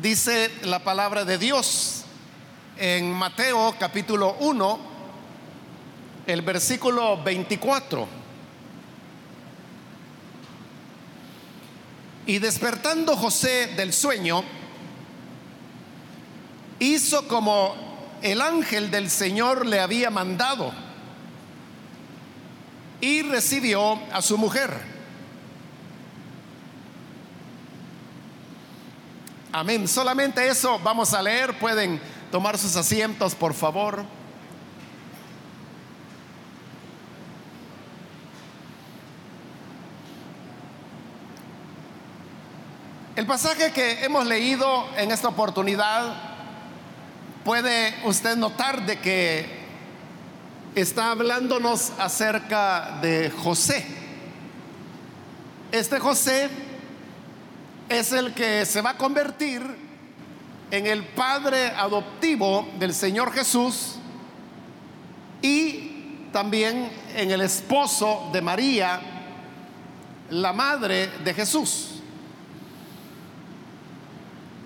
dice la palabra de Dios en Mateo capítulo 1, el versículo 24. Y despertando José del sueño, hizo como el ángel del Señor le había mandado y recibió a su mujer. Amén. Solamente eso vamos a leer. Pueden tomar sus asientos, por favor. El pasaje que hemos leído en esta oportunidad puede usted notar de que está hablándonos acerca de José. Este José es el que se va a convertir en el padre adoptivo del Señor Jesús y también en el esposo de María, la madre de Jesús.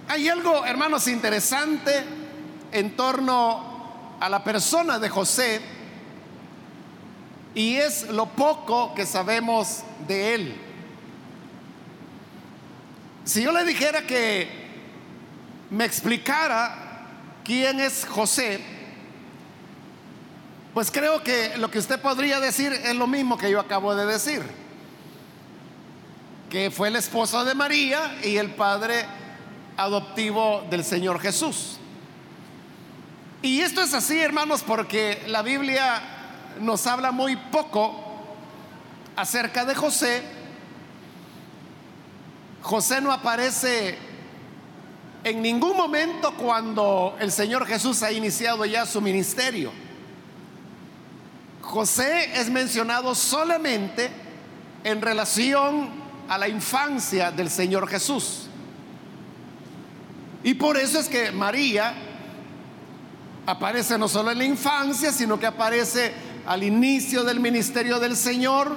Hay algo, hermanos, interesante en torno a la persona de José y es lo poco que sabemos de él. Si yo le dijera que me explicara quién es José, pues creo que lo que usted podría decir es lo mismo que yo acabo de decir, que fue el esposo de María y el padre adoptivo del Señor Jesús. Y esto es así, hermanos, porque la Biblia nos habla muy poco acerca de José José no aparece en ningún momento cuando el Señor Jesús ha iniciado ya su ministerio. José es mencionado solamente en relación a la infancia del Señor Jesús. Y por eso es que María aparece no solo en la infancia, sino que aparece al inicio del ministerio del Señor,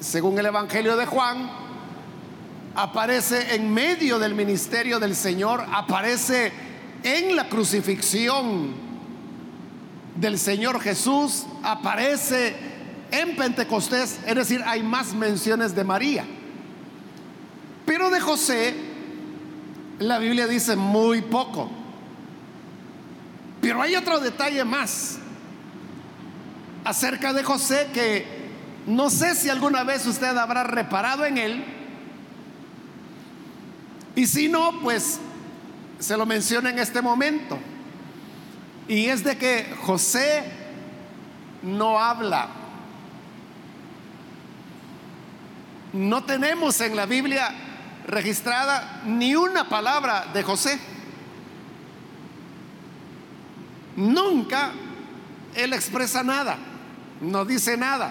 según el Evangelio de Juan, aparece en medio del ministerio del Señor, aparece en la crucifixión del Señor Jesús, aparece en Pentecostés, es decir, hay más menciones de María. Pero de José, la Biblia dice muy poco. Pero hay otro detalle más acerca de José que no sé si alguna vez usted habrá reparado en él, y si no, pues se lo menciona en este momento. Y es de que José no habla. No tenemos en la Biblia registrada ni una palabra de José. Nunca él expresa nada, no dice nada.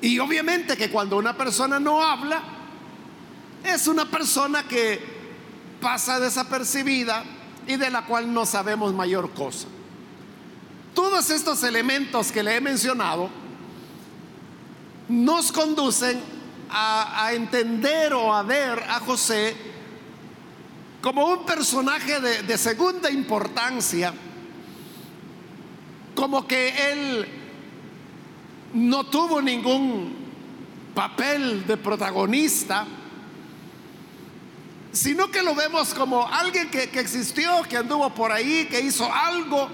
Y obviamente que cuando una persona no habla, es una persona que pasa desapercibida y de la cual no sabemos mayor cosa. Todos estos elementos que le he mencionado nos conducen a, entender o a ver a José como un personaje de, segunda importancia, como que él no tuvo ningún papel de protagonista, sino que lo vemos como alguien que, existió, que anduvo por ahí, que hizo algo,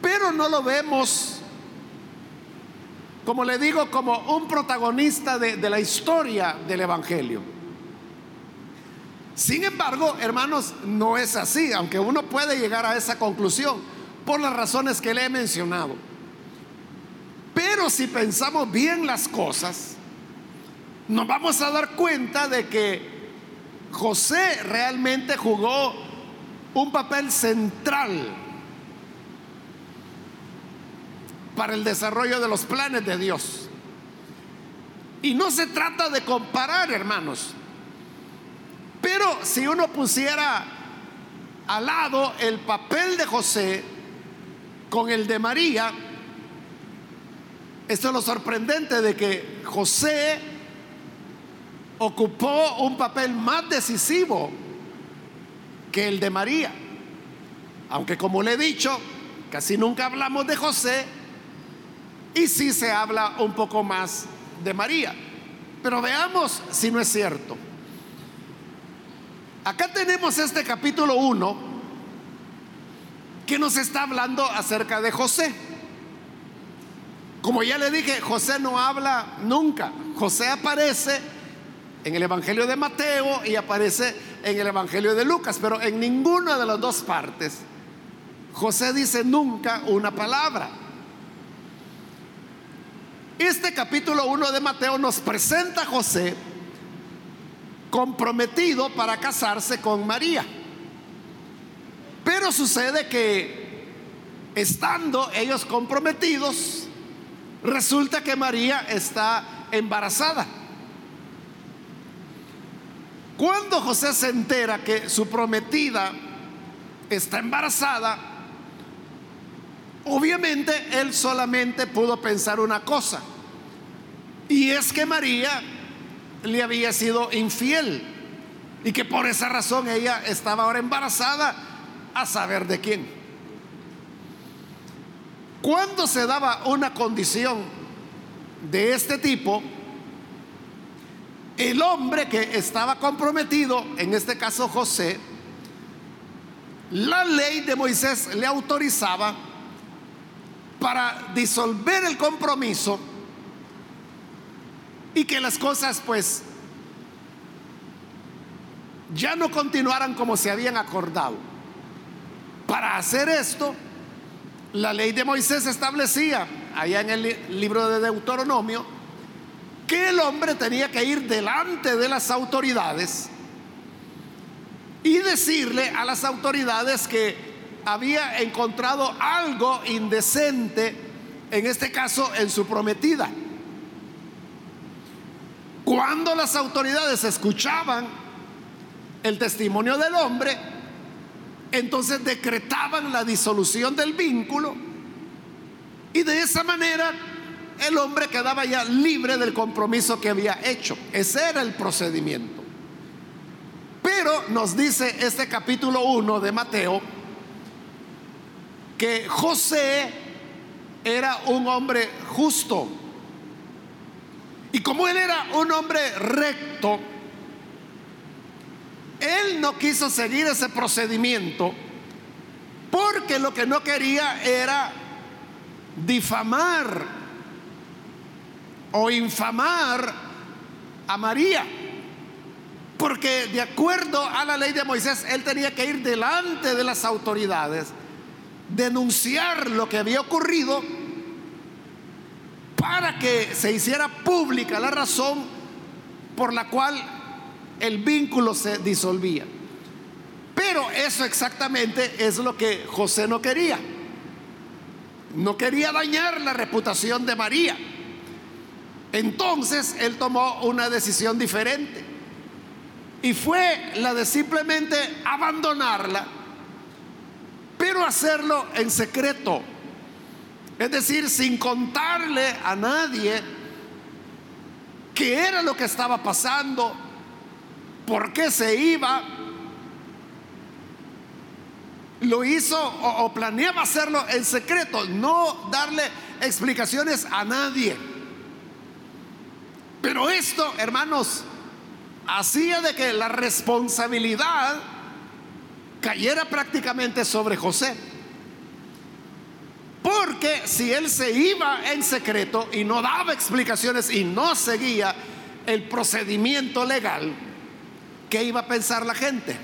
pero no lo vemos, como le digo, como un protagonista de, de la historia del Evangelio. Sin embargo, hermanos, no es así, aunque uno puede llegar a esa conclusión por las razones que le he mencionado. Pero si pensamos bien las cosas, nos vamos a dar cuenta de que José realmente jugó un papel central para el desarrollo de los planes de Dios. Y no se trata de comparar, hermanos. Pero si uno pusiera al lado el papel de José con el de María, esto es lo sorprendente de que José ocupó un papel más decisivo que el de María. Aunque como le he dicho, casi nunca hablamos de José y sí se habla un poco más de María. Pero veamos si no es cierto. Acá tenemos este capítulo 1 que nos está hablando acerca de José. Como ya le dije, José no habla nunca. José aparece en el Evangelio de Mateo y aparece en el Evangelio de Lucas, pero en ninguna de las dos partes José dice nunca una palabra. Este capítulo 1 de Mateo nos presenta a José comprometido para casarse con María. Pero sucede que estando ellos comprometidos, resulta que María está embarazada. Cuando José se entera que su prometida está embarazada, obviamente él solamente pudo pensar una cosa, y es que María le había sido infiel y que por esa razón ella estaba ahora embarazada a saber de quién. Cuando se daba una condición de este tipo, el hombre que estaba comprometido, en este caso José, la ley de Moisés le autorizaba para disolver el compromiso y que las cosas pues ya no continuaran como se habían acordado. Para hacer esto, la ley de Moisés establecía, allá en el libro de Deuteronomio, que el hombre tenía que ir delante de las autoridades y decirle a las autoridades que había encontrado algo indecente, en este caso en su prometida. Cuando las autoridades escuchaban el testimonio del hombre, entonces decretaban la disolución del vínculo y de esa manera el hombre quedaba ya libre del compromiso que había hecho. Ese era el procedimiento. Pero nos dice este capítulo 1 de Mateo que José era un hombre justo. Y como él era un hombre recto, él no quiso seguir ese procedimiento porque lo que no quería era difamar o infamar a María. Porque de acuerdo a la ley de Moisés, él tenía que ir delante de las autoridades, denunciar lo que había ocurrido para que se hiciera pública la razón por la cual el vínculo se disolvía. Pero eso exactamente es lo que José no quería. No quería dañar la reputación de María. Entonces él tomó una decisión diferente. Y fue la de simplemente abandonarla, pero hacerlo en secreto. Es decir, sin contarle a nadie qué era lo que estaba pasando, por qué se iba. Lo hizo o, planeaba hacerlo en secreto, no darle explicaciones a nadie. Pero esto, hermanos, hacía de que la responsabilidad cayera prácticamente sobre José. Porque si él se iba en secreto y no daba explicaciones y no seguía el procedimiento legal, ¿qué iba a pensar la gente?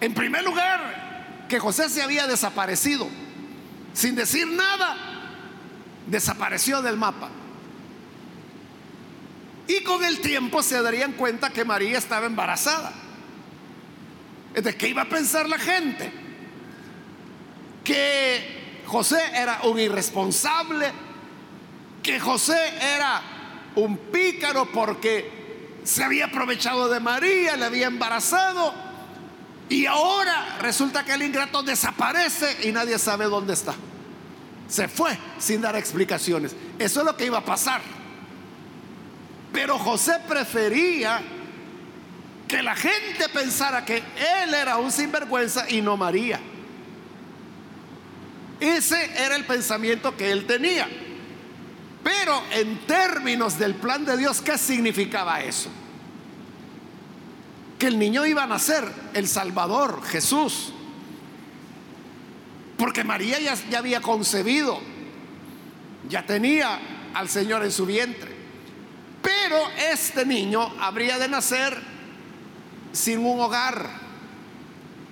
En primer lugar, que José se había desaparecido sin decir nada desapareció del mapa. Y con el tiempo se darían cuenta que María estaba embarazada. ¿De qué iba a pensar la gente? Que José era un irresponsable, que José era un pícaro porque se había aprovechado de María, le había embarazado, y ahora resulta que el ingrato desaparece y nadie sabe dónde está. Se fue sin dar explicaciones. Eso es lo que iba a pasar. Pero José prefería que la gente pensara que él era un sinvergüenza y no María. Ese era el pensamiento que él tenía. Pero en términos del plan de Dios, ¿qué significaba eso? Que el niño iba a nacer, el Salvador, Jesús. Porque María ya, había concebido, ya tenía al Señor en su vientre. Pero este niño habría de nacer sin un hogar,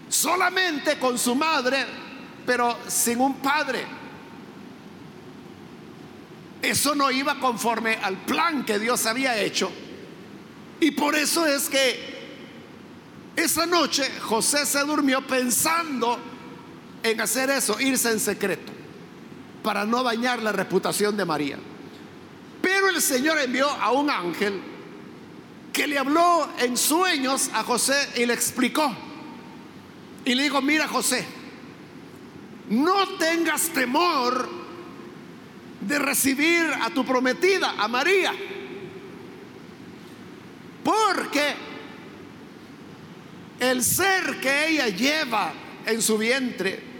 solamente con su madre, pero sin un padre. Eso no iba conforme al plan que Dios había hecho. Y por eso es que esa noche José se durmió pensando en hacer eso, irse en secreto, para no dañar la reputación de María. Pero el Señor envió a un ángel que le habló en sueños a José y le explicó. Y le dijo, mira José, no tengas temor de recibir a tu prometida, a María. Porque el ser que ella lleva en su vientre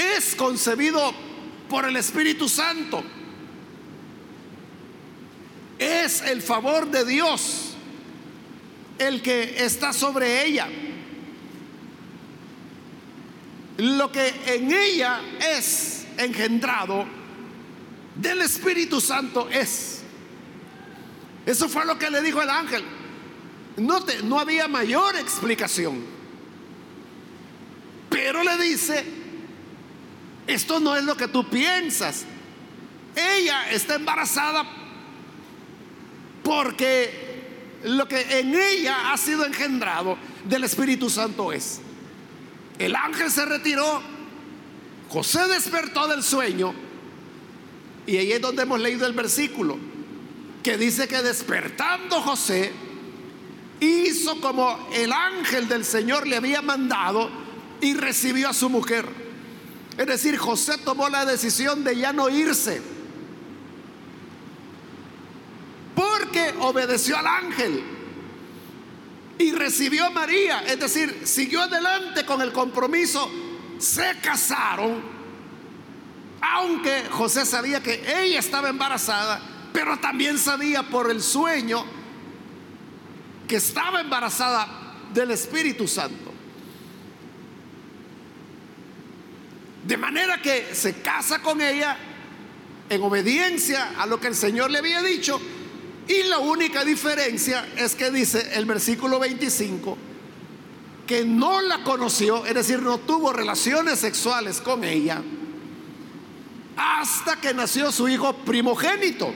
es concebido por el Espíritu Santo. Es el favor de Dios el que está sobre ella. Lo que en ella es engendrado del Espíritu Santo es. Eso fue lo que le dijo el ángel. No, te, no había mayor explicación. Pero le dice, esto no es lo que tú piensas. Ella está embarazada porque lo que en ella ha sido engendrado del Espíritu Santo es. El ángel se retiró, José despertó del sueño y ahí es donde hemos leído el versículo que dice que despertando José hizo como el ángel del Señor le había mandado y recibió a su mujer. Es decir, José tomó la decisión de ya no irse. Porque obedeció al ángel y recibió a María, es decir, siguió adelante con el compromiso, se casaron, aunque José sabía que ella estaba embarazada, pero también sabía por el sueño que estaba embarazada del Espíritu Santo. De manera que se casa con ella en obediencia a lo que el Señor le había dicho y la única diferencia es que dice el versículo 25 que no la conoció, es decir, no tuvo relaciones sexuales con ella hasta que nació su hijo primogénito,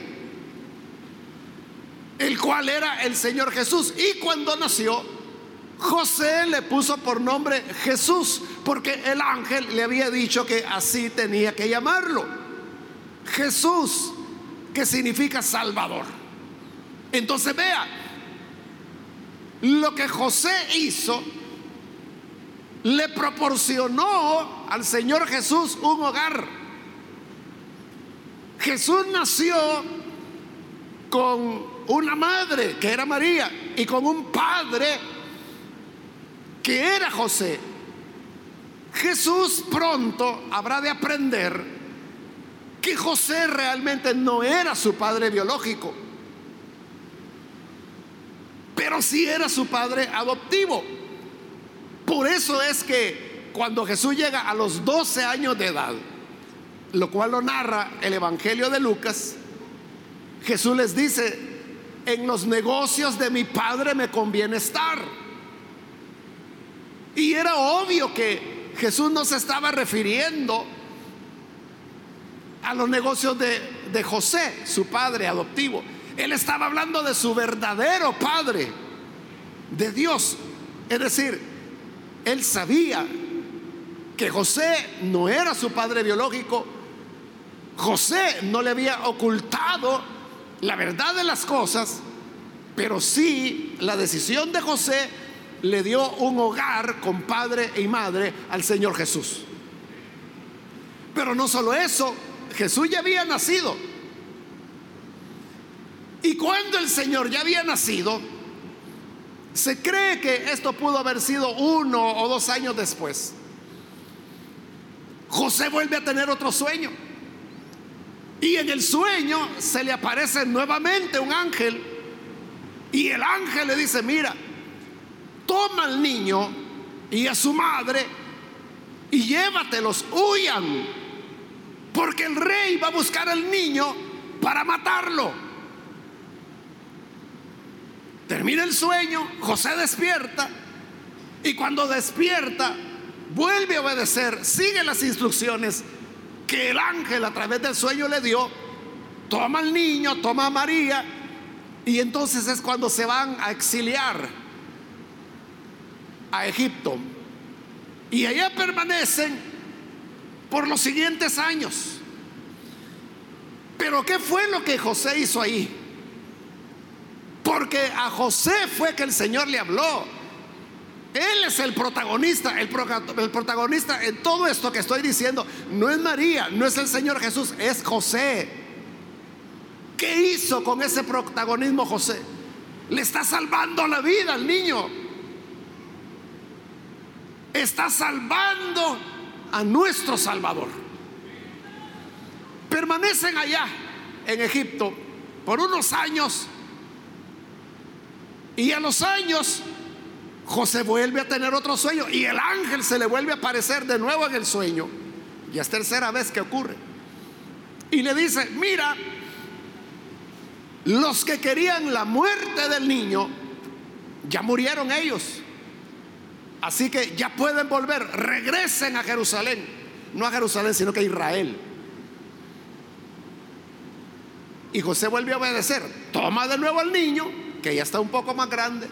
el cual era el Señor Jesús. Y cuando nació, José le puso por nombre Jesús, porque el ángel le había dicho que así tenía que llamarlo. Jesús, que significa Salvador. Entonces vea, lo que José hizo le proporcionó al Señor Jesús un hogar. Jesús nació con una madre que era María y con un padre que era José. Jesús pronto habrá de aprender que José realmente no era su padre biológico pero sí era su padre adoptivo. Por eso es que cuando Jesús llega a los 12 años de edad, lo cual lo narra el Evangelio de Lucas, Jesús les dice, en los negocios de mi padre me conviene estar. Y era obvio que Jesús no se estaba refiriendo a los negocios de, José, su padre adoptivo él estaba hablando de su verdadero Padre, de Dios. Es decir, él sabía que José no era su padre biológico. José no le había ocultado la verdad de las cosas, pero sí la decisión de José le dio un hogar con padre y madre al Señor Jesús. Pero no solo eso, Jesús ya había nacido. Y cuando el Señor ya había nacido, se cree que esto pudo haber sido uno o dos años después. José vuelve a tener otro sueño. Y en el sueño se le aparece nuevamente un ángel. Y el ángel le dice, mira, toma al niño y a su madre y llévatelos, huyan. Porque el rey va a buscar al niño para matarlo. Termina el sueño, José despierta y cuando despierta vuelve a obedecer, sigue las instrucciones que el ángel a través del sueño le dio, toma al niño, toma a María, y entonces es cuando se van a exiliar a Egipto. Y allá permanecen por los siguientes años. Pero ¿qué fue lo que José hizo ahí? Porque a José fue que el Señor le habló. Él es el protagonista, el, protagonista en todo esto que estoy diciendo. No es María, no es el Señor Jesús, es José. ¿Qué hizo con ese protagonismo José? Le está salvando la vida al niño. Está salvando a nuestro Salvador. Permanecen allá en Egipto por unos años y a los años José vuelve a tener otro sueño y el ángel se le vuelve a aparecer de nuevo en el sueño. Y es tercera vez que ocurre. Y le dice, mira, los que querían la muerte del niño, ya murieron ellos. Así que ya pueden volver, regresen a Jerusalén. No a Jerusalén, sino que a Israel. Y José vuelve a obedecer. Toma de nuevo al niño, que ya está un poco más grande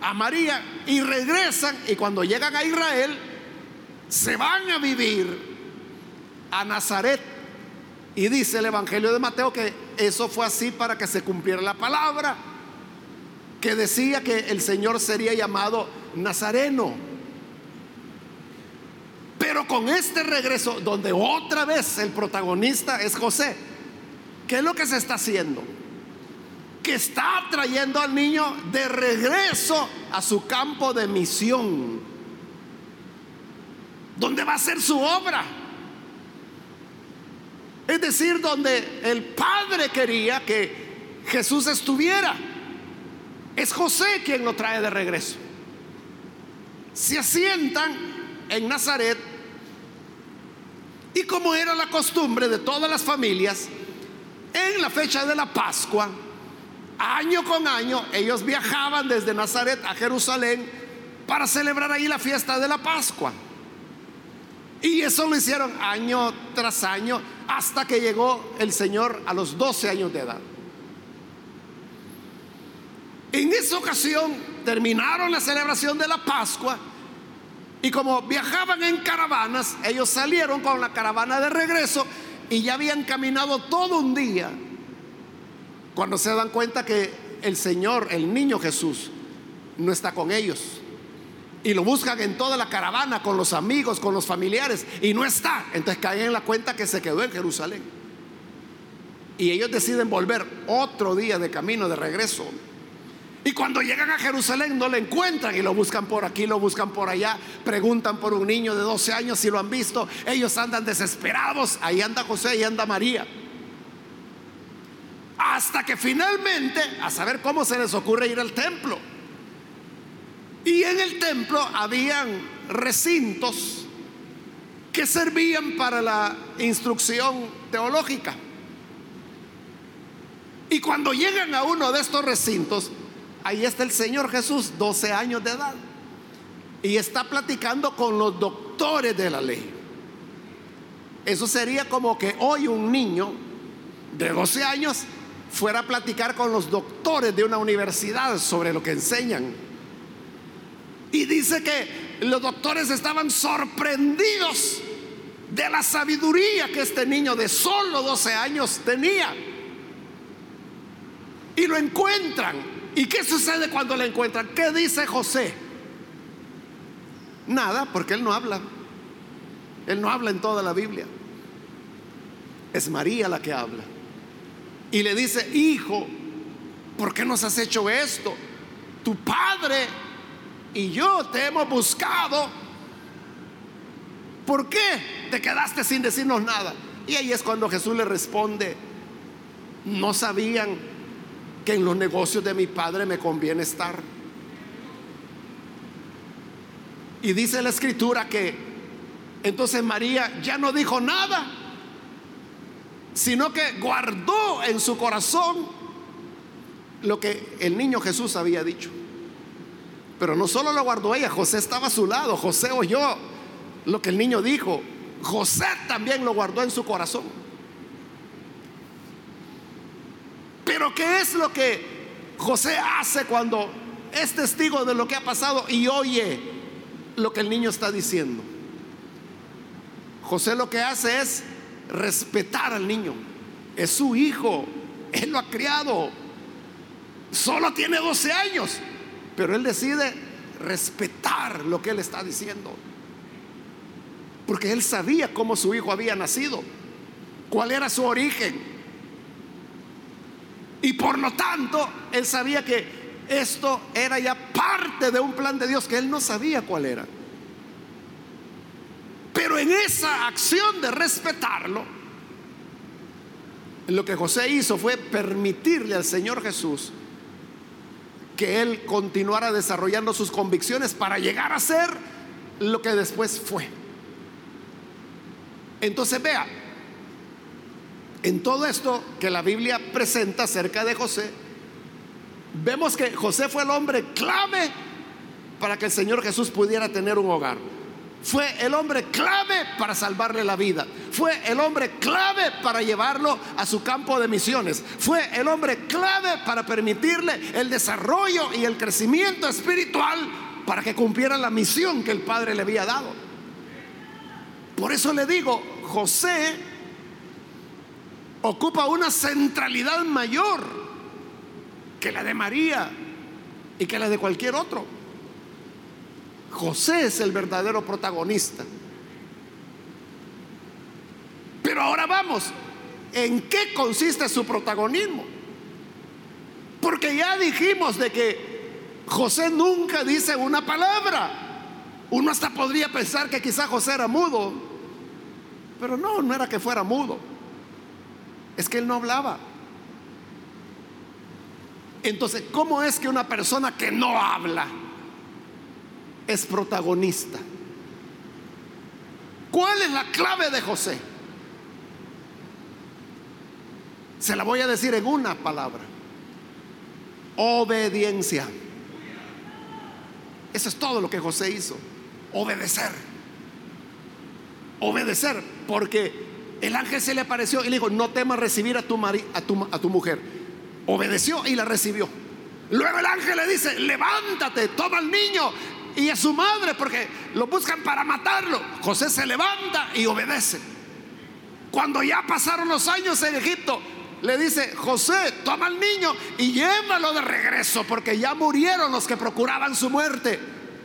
a María y regresan y cuando llegan a Israel se van a vivir a Nazaret. Y dice el Evangelio de Mateo que eso fue así para que se cumpliera la palabra que decía que el Señor sería llamado Nazareno. Pero con este regreso, donde otra vez el protagonista es José, ¿qué es lo que se está haciendo? que está trayendo al niño de regreso a su campo de misión, donde va a ser su obra. Es decir, donde el Padre quería que Jesús estuviera. Es José quien lo trae de regreso. Se asientan en Nazaret y como era la costumbre de todas las familias, en la fecha de la Pascua, año con año ellos viajaban desde Nazaret a Jerusalén para celebrar ahí la fiesta de la Pascua. Y eso lo hicieron año tras año hasta que llegó el Señor a los 12 años de edad. En esa ocasión terminaron la celebración de la Pascua y como viajaban en caravanas, ellos salieron con la caravana de regreso y ya habían caminado todo un día cuando se dan cuenta que el Señor, el niño Jesús, no está con ellos. Y lo buscan en toda la caravana, con los amigos, con los familiares, y no está. Entonces caen en la cuenta que se quedó en Jerusalén. Y ellos deciden volver otro día de camino de regreso. Y cuando llegan a Jerusalén no lo encuentran y lo buscan por aquí, lo buscan por allá, preguntan por un niño de 12 años si lo han visto. Ellos andan desesperados. Ahí anda José, ahí anda María. Hasta que finalmente, a saber cómo se les ocurre ir al templo. Y en el templo habían recintos que servían para la instrucción teológica. Y cuando llegan a uno de estos recintos, ahí está el Señor Jesús, 12 años de edad, y está platicando con los doctores de la ley. Eso sería como que hoy un niño de 12 años fuera a platicar con los doctores de una universidad sobre lo que enseñan. Y dice que los doctores estaban sorprendidos de la sabiduría que este niño de solo 12 años tenía. Y lo encuentran. ¿Y qué sucede cuando lo encuentran? ¿Qué dice José? Nada, porque él no habla. Él no habla en toda la Biblia. Es María la que habla y le dice, hijo, ¿por qué nos has hecho esto? Tu padre y yo te hemos buscado. ¿Por qué te quedaste sin decirnos nada? Y ahí es cuando Jesús le responde, no sabían que en los negocios de mi padre me conviene estar. Y dice la escritura que entonces María ya no dijo nada, sino que guardó en su corazón lo que el niño Jesús había dicho. Pero no solo lo guardó ella, José estaba a su lado, José oyó lo que el niño dijo, José también lo guardó en su corazón. Pero ¿qué es lo que José hace cuando es testigo de lo que ha pasado y oye lo que el niño está diciendo? José lo que hace es respetar al niño. Es su hijo. Él lo ha criado. Solo tiene 12 años. Pero él decide respetar lo que él está diciendo. Porque él sabía cómo su hijo había nacido. Cuál era su origen. Y por lo tanto, él sabía que esto era ya parte de un plan de Dios que él no sabía cuál era. Pero en esa acción de respetarlo, lo que José hizo fue permitirle al Señor Jesús que él continuara desarrollando sus convicciones para llegar a ser lo que después fue. Entonces vea, en todo esto que la Biblia presenta acerca de José, vemos que José fue el hombre clave para que el Señor Jesús pudiera tener un hogar. Fue el hombre clave para salvarle la vida. Fue el hombre clave para llevarlo a su campo de misiones. Fue el hombre clave para permitirle el desarrollo y el crecimiento espiritual para que cumpliera la misión que el Padre le había dado. Por eso le digo, José ocupa una centralidad mayor que la de María y que la de cualquier otro. José es el verdadero protagonista. Pero ahora vamos, ¿en qué consiste su protagonismo? Porque ya dijimos de que José nunca dice una palabra. Uno hasta podría pensar que quizá José era mudo, pero no, no era que fuera mudo. Es que él no hablaba. Entonces, ¿cómo es que una persona que no habla es protagonista. ¿Cuál es la clave de José? Se la voy a decir en una palabra. Obediencia. Eso es todo lo que José hizo. Obedecer. Obedecer. Porque el ángel se le apareció y le dijo, no temas recibir a tu, a tu, a tu mujer. Obedeció y la recibió. Luego el ángel le dice, levántate, toma al niño y a su madre porque lo buscan para matarlo. José se levanta y obedece. Cuando ya pasaron los años en Egipto, le dice, José, toma al niño y llévalo de regreso porque ya murieron los que procuraban su muerte.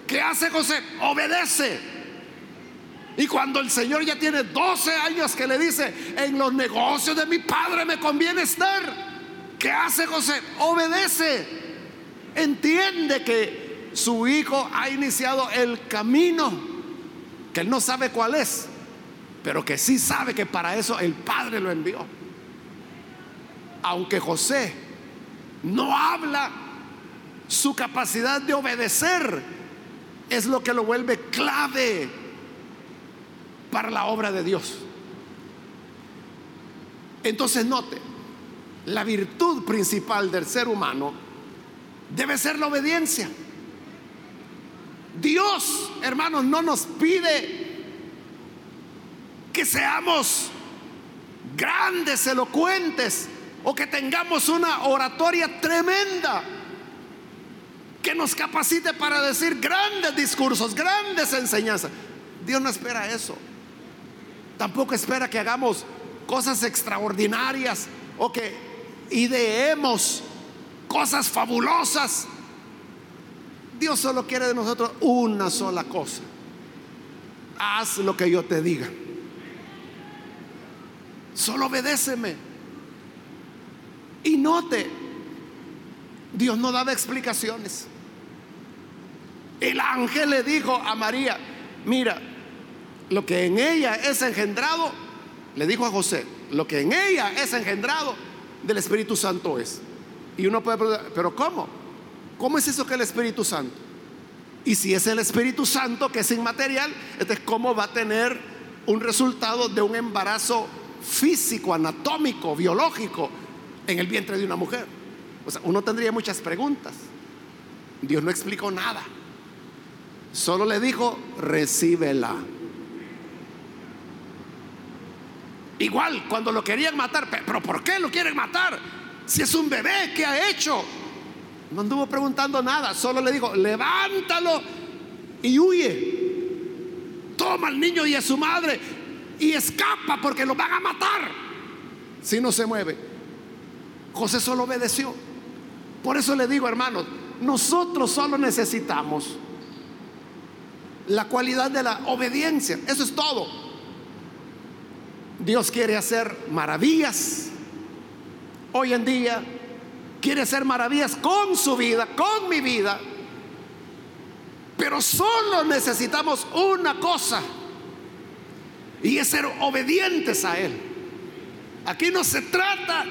¿Qué hace José? Obedece. Y cuando el Señor ya tiene 12 años que le dice, en los negocios de mi padre me conviene estar, ¿qué hace José? Obedece. Entiende que su hijo ha iniciado el camino que él no sabe cuál es, pero que sí sabe que para eso el Padre lo envió. Aunque José no habla, su capacidad de obedecer es lo que lo vuelve clave para la obra de Dios. Entonces note, la virtud principal del ser humano debe ser la obediencia. Dios, hermanos, no nos pide que seamos grandes, elocuentes o que tengamos una oratoria tremenda que nos capacite para decir grandes discursos, grandes enseñanzas. Dios no espera eso. Tampoco espera que hagamos cosas extraordinarias o que ideemos cosas fabulosas. Dios solo quiere de nosotros una sola cosa. Haz lo que yo te diga. Solo obedéceme. Y note Dios no daba explicaciones. El ángel le dijo a María, mira, lo que en ella es engendrado, le dijo a José, lo que en ella es engendrado del Espíritu Santo es. Y uno puede preguntar, pero ¿cómo? ¿Cómo es eso que el Espíritu Santo? Y si es el Espíritu Santo que es inmaterial, entonces ¿cómo va a tener un resultado de un embarazo físico, anatómico, biológico en el vientre de una mujer? O sea, uno tendría muchas preguntas. Dios no explicó nada. Solo le dijo, recíbela. Igual, cuando lo querían matar, pero ¿por qué lo quieren matar? Si es un bebé, ¿qué ha hecho? No anduvo preguntando nada, solo le dijo, levántalo y huye. Toma al niño y a su madre y escapa porque lo van a matar si no se mueve. José solo obedeció. Por eso le digo, hermanos, nosotros solo necesitamos la cualidad de la obediencia. Eso es todo. Dios quiere hacer maravillas. Hoy en día quiere hacer maravillas con su vida, con mi vida. Pero solo necesitamos una cosa. Y es ser obedientes a Él. Aquí no se trata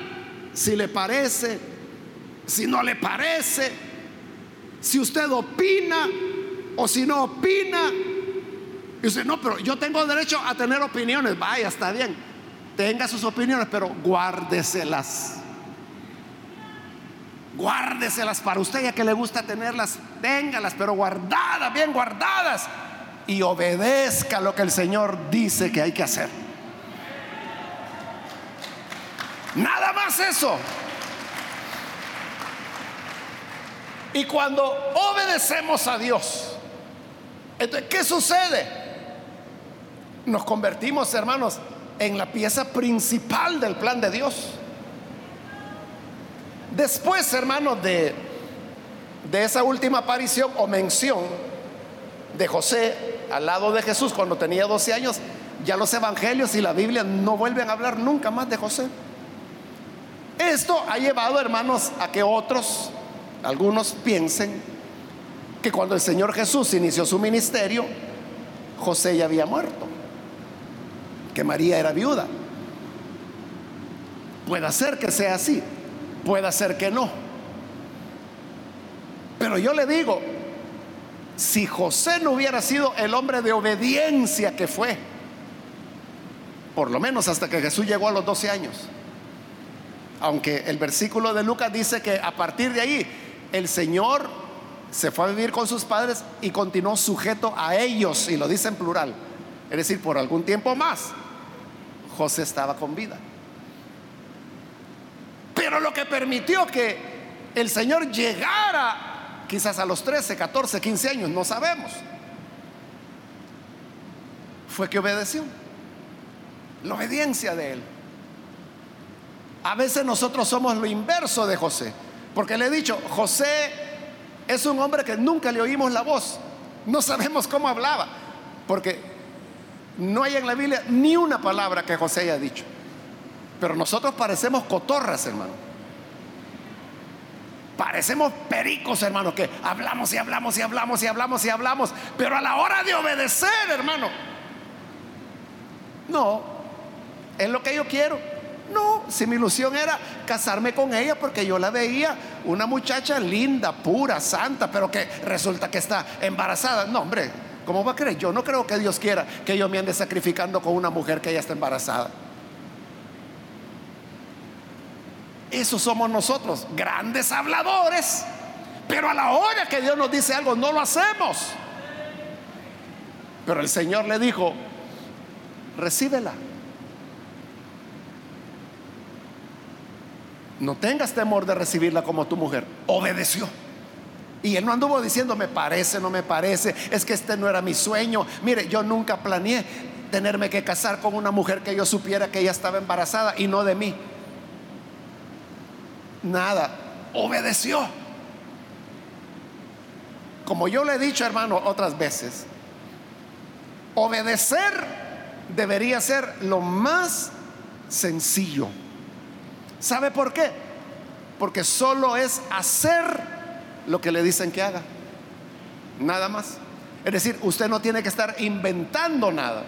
si le parece, si no le parece, si usted opina o si no opina. Y usted, no, pero yo tengo derecho a tener opiniones. Vaya, está bien. Tenga sus opiniones, pero guárdeselas. Guárdeselas para usted, ya que le gusta tenerlas, téngalas, pero guardadas, bien guardadas. Y obedezca lo que el Señor dice que hay que hacer. Nada más eso. Y cuando obedecemos a Dios, entonces, ¿qué sucede? Nos convertimos, hermanos, en la pieza principal del plan de Dios. Después, hermanos, de, de esa última aparición o mención de José al lado de Jesús cuando tenía 12 años, ya los evangelios y la Biblia no vuelven a hablar nunca más de José. Esto ha llevado, hermanos, a que otros, algunos piensen que cuando el Señor Jesús inició su ministerio, José ya había muerto, que María era viuda. Puede ser que sea así, puede ser que no. Pero yo le digo, si José no hubiera sido el hombre de obediencia que fue, por lo menos hasta que Jesús llegó a los 12 años, aunque el versículo de Lucas dice que a partir de ahí el Señor se fue a vivir con sus padres y continuó sujeto a ellos, y lo dice en plural, es decir, por algún tiempo más, José estaba con vida. Pero lo que permitió que el Señor llegara quizás a los 13, 14, 15 años, no sabemos, fue que obedeció. La obediencia de él. A veces nosotros somos lo inverso de José. Porque le he dicho, José es un hombre que nunca le oímos la voz. No sabemos cómo hablaba. Porque no hay en la Biblia ni una palabra que José haya dicho. Pero nosotros parecemos cotorras, hermano. Parecemos pericos, hermano, que hablamos y hablamos y hablamos y hablamos y hablamos. Pero a la hora de obedecer, hermano, no, es lo que yo quiero. No, si mi ilusión era casarme con ella porque yo la veía una muchacha linda, pura, santa, pero que resulta que está embarazada. No, hombre, ¿cómo va a creer? Yo no creo que Dios quiera que yo me ande sacrificando con una mujer que ya está embarazada. Eso somos nosotros, grandes habladores, pero a la hora que Dios nos dice algo no lo hacemos. Pero el Señor le dijo, recíbela. No tengas temor de recibirla como tu mujer. Obedeció. Y él no anduvo diciendo, me parece, no me parece, es que este no era mi sueño. Mire, yo nunca planeé tenerme que casar con una mujer que yo supiera que ella estaba embarazada y no de mí. Nada, obedeció. Como yo le he dicho, hermano, otras veces, obedecer debería ser lo más sencillo. ¿Sabe por qué? porque solo es hacer lo que le dicen que haga. Nada más. Es decir, usted no tiene que estar inventando nada,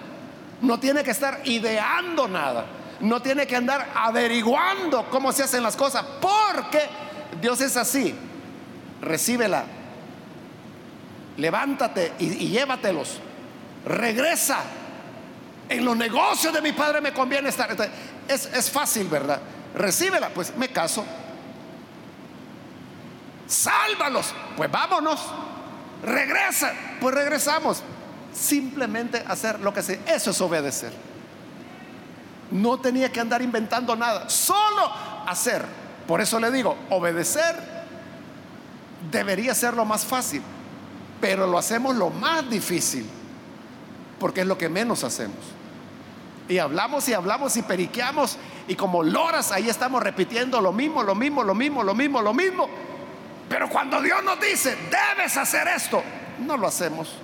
no tiene que estar ideando nada, no tiene que andar averiguando cómo se hacen las cosas, porque Dios es así. Recíbela, levántate y, llévatelos, regresa. En los negocios de mi padre me conviene estar. es, es fácil, ¿verdad? Recíbela, pues me caso. Sálvalos, pues vámonos. Regresa, pues regresamos. Simplemente hacer lo que se. Eso es obedecer. No tenía que andar inventando nada, solo hacer. Por eso le digo, obedecer debería ser lo más fácil, pero lo hacemos lo más difícil, porque es lo que menos hacemos. Y hablamos y hablamos y periqueamos y como loras ahí estamos repitiendo lo mismo, lo mismo, lo mismo, lo mismo, lo mismo. Pero cuando Dios nos dice, debes hacer esto, no lo hacemos.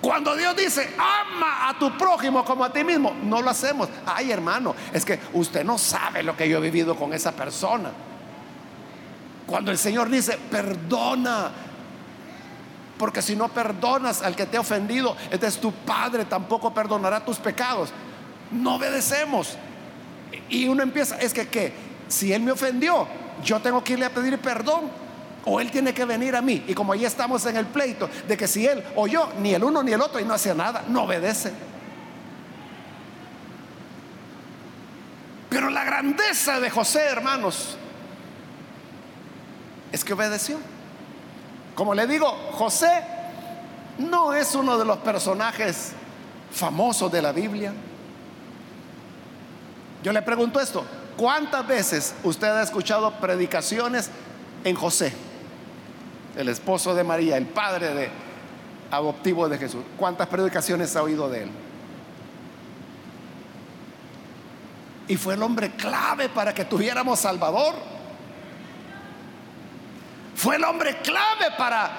Cuando Dios dice, ama a tu prójimo como a ti mismo, no lo hacemos. Ay, hermano, es que usted no sabe lo que yo he vivido con esa persona. Cuando el Señor dice, perdona, porque si no perdonas al que te ha ofendido, este es tu Padre, tampoco perdonará tus pecados. No obedecemos. Y uno empieza, es que. Si Él me ofendió, yo tengo que irle a pedir perdón o él tiene que venir a mí. Y como ahí estamos en el pleito de que si él o yo, ni el uno ni el otro, y no hace nada, no obedece. Pero la grandeza de José, hermanos, es que obedeció. Como le digo, José no es uno de los personajes famosos de la Biblia. Yo le pregunto esto, ¿cuántas veces usted ha escuchado predicaciones en José? el esposo de María, el padre de, adoptivo de Jesús. ¿Cuántas predicaciones ha oído de él? Y fue el hombre clave para que tuviéramos Salvador. Fue el hombre clave para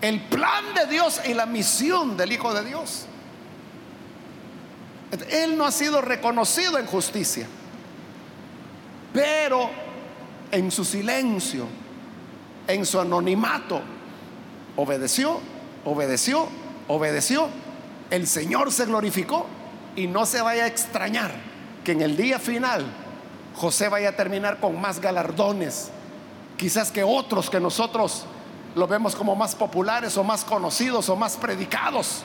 el plan de Dios y la misión del Hijo de Dios. Él no ha sido reconocido en justicia, pero en su silencio en su anonimato, obedeció, obedeció, obedeció. El Señor se glorificó y no se vaya a extrañar que en el día final José vaya a terminar con más galardones, quizás que otros que nosotros lo vemos como más populares o más conocidos o más predicados.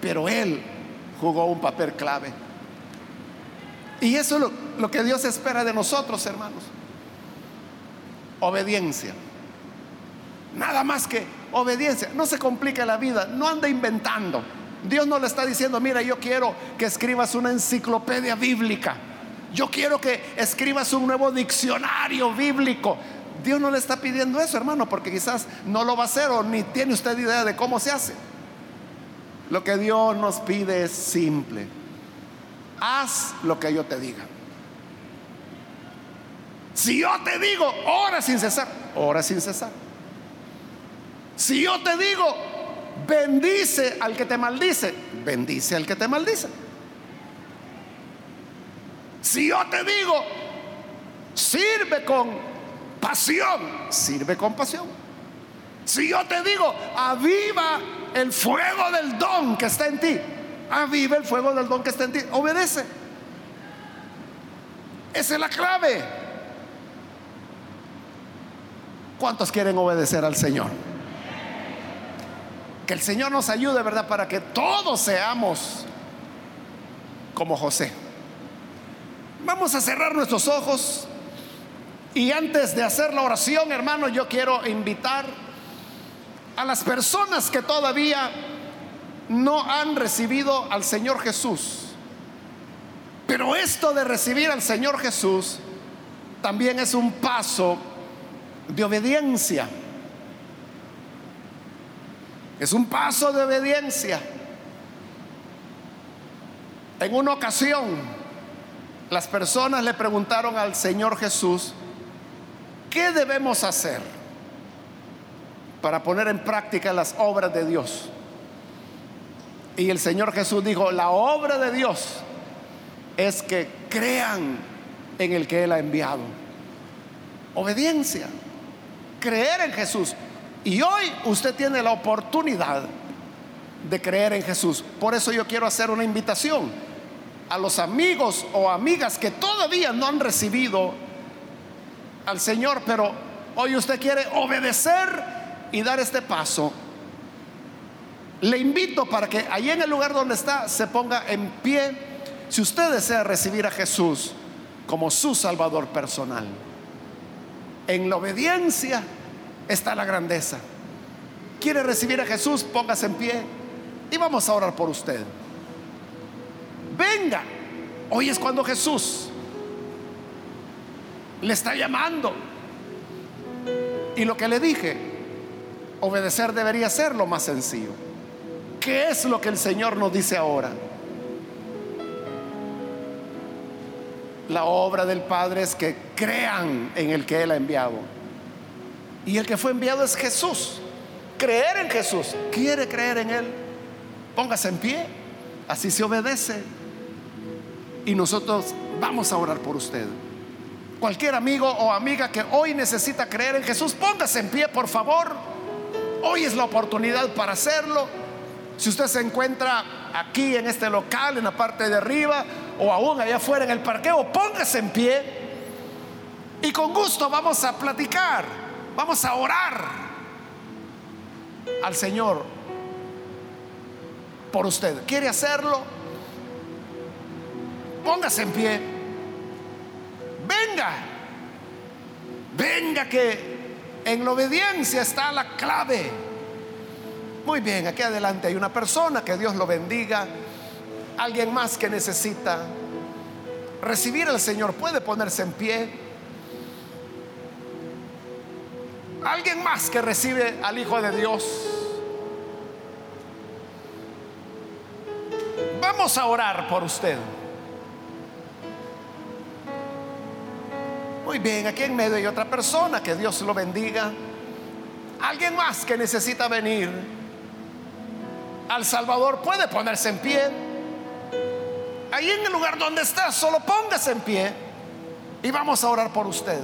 Pero él jugó un papel clave. Y eso es lo, que Dios espera de nosotros, hermanos obediencia. Nada más que obediencia. No se complica la vida, no anda inventando. Dios no le está diciendo, mira, yo quiero que escribas una enciclopedia bíblica. Yo quiero que escribas un nuevo diccionario bíblico. Dios no le está pidiendo eso, hermano, porque quizás no lo va a hacer o ni tiene usted idea de cómo se hace. Lo que Dios nos pide es simple. Haz lo que yo te diga. Si yo te digo, ora sin cesar, ora sin cesar. Si yo te digo, bendice al que te maldice, bendice al que te maldice. Si yo te digo, sirve con pasión, sirve con pasión. Si yo te digo, aviva el fuego del don que está en ti, aviva el fuego del don que está en ti, obedece. Esa es la clave. ¿Cuántos quieren obedecer al Señor? Que el Señor nos ayude, ¿verdad? Para que todos seamos como José. Vamos a cerrar nuestros ojos. Y antes de hacer la oración, hermano, yo quiero invitar a las personas que todavía no han recibido al Señor Jesús. Pero esto de recibir al Señor Jesús también es un paso de obediencia. Es un paso de obediencia. En una ocasión, las personas le preguntaron al Señor Jesús, ¿qué debemos hacer para poner en práctica las obras de Dios? Y el Señor Jesús dijo, la obra de Dios es que crean en el que Él ha enviado. Obediencia, creer en Jesús. Y hoy usted tiene la oportunidad de creer en Jesús. Por eso yo quiero hacer una invitación a los amigos o amigas que todavía no han recibido al Señor, pero hoy usted quiere obedecer y dar este paso. Le invito para que allí en el lugar donde está se ponga en pie si usted desea recibir a Jesús como su Salvador personal. En la obediencia está la grandeza. ¿Quiere recibir a Jesús? Póngase en pie y vamos a orar por usted. Venga, hoy es cuando Jesús le está llamando. Y lo que le dije, obedecer debería ser lo más sencillo. ¿Qué es lo que el Señor nos dice ahora? La obra del Padre es que crean en el que Él ha enviado. Y el que fue enviado es Jesús. Creer en Jesús. ¿Quiere creer en Él? Póngase en pie. Así se obedece. Y nosotros vamos a orar por usted. Cualquier amigo o amiga que hoy necesita creer en Jesús, póngase en pie, por favor. Hoy es la oportunidad para hacerlo. Si usted se encuentra aquí en este local, en la parte de arriba, o aún allá afuera en el parqueo, póngase en pie. Y con gusto vamos a platicar, vamos a orar al Señor por usted. ¿Quiere hacerlo? Póngase en pie. Venga. Venga que en la obediencia está la clave. Muy bien, aquí adelante hay una persona, que Dios lo bendiga. Alguien más que necesita recibir al Señor puede ponerse en pie. Alguien más que recibe al Hijo de Dios. Vamos a orar por usted. Muy bien, aquí en medio hay otra persona, que Dios lo bendiga. Alguien más que necesita venir al Salvador puede ponerse en pie. Ahí en el lugar donde está, solo póngase en pie y vamos a orar por usted.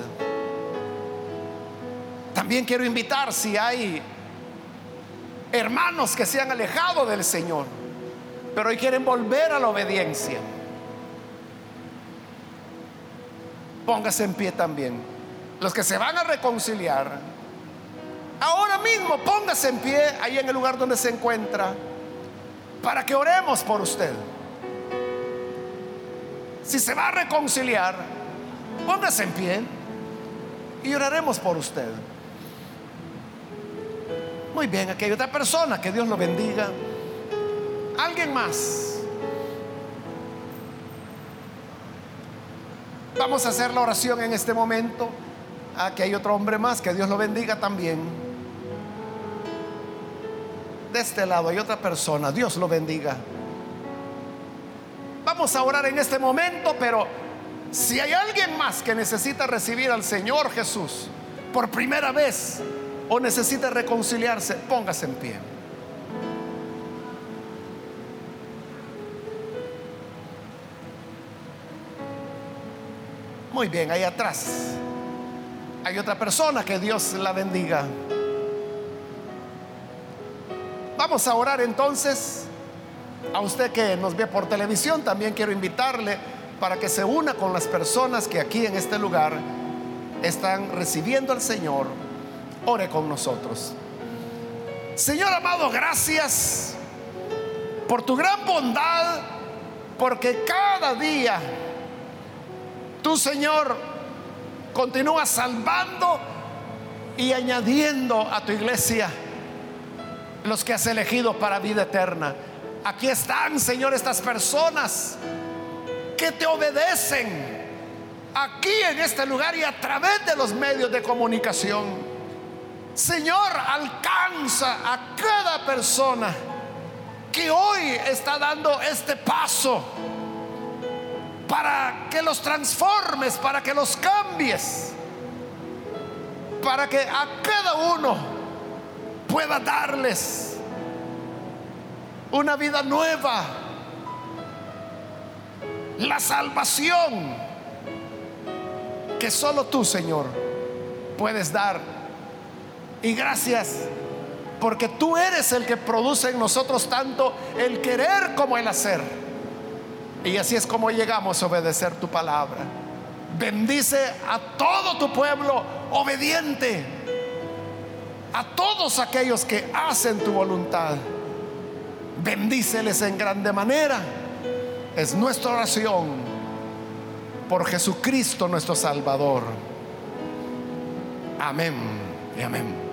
También quiero invitar si hay hermanos que se han alejado del Señor, pero hoy quieren volver a la obediencia. Póngase en pie también. Los que se van a reconciliar, ahora mismo póngase en pie ahí en el lugar donde se encuentra para que oremos por usted. Si se va a reconciliar, póngase en pie y oraremos por usted. Muy bien, aquí hay otra persona, que Dios lo bendiga. Alguien más. Vamos a hacer la oración en este momento. Aquí hay otro hombre más, que Dios lo bendiga también. De este lado hay otra persona, Dios lo bendiga. Vamos a orar en este momento, pero si hay alguien más que necesita recibir al Señor Jesús por primera vez o necesita reconciliarse, póngase en pie. Muy bien, ahí atrás hay otra persona que Dios la bendiga. Vamos a orar entonces. A usted que nos ve por televisión, también quiero invitarle para que se una con las personas que aquí en este lugar están recibiendo al Señor. Ore con nosotros. Señor amado, gracias por tu gran bondad, porque cada día tú, Señor, continúas salvando y añadiendo a tu iglesia los que has elegido para vida eterna. Aquí están, Señor, estas personas que te obedecen aquí en este lugar y a través de los medios de comunicación. Señor, alcanza a cada persona que hoy está dando este paso para que los transformes, para que los cambies, para que a cada uno pueda darles una vida nueva, la salvación que solo tú, Señor, puedes dar. Y gracias porque tú eres el que produce en nosotros tanto el querer como el hacer. Y así es como llegamos a obedecer tu palabra. Bendice a todo tu pueblo obediente, a todos aquellos que hacen tu voluntad. Bendíceles en grande manera. Es nuestra oración por Jesucristo nuestro Salvador. Amén y amén.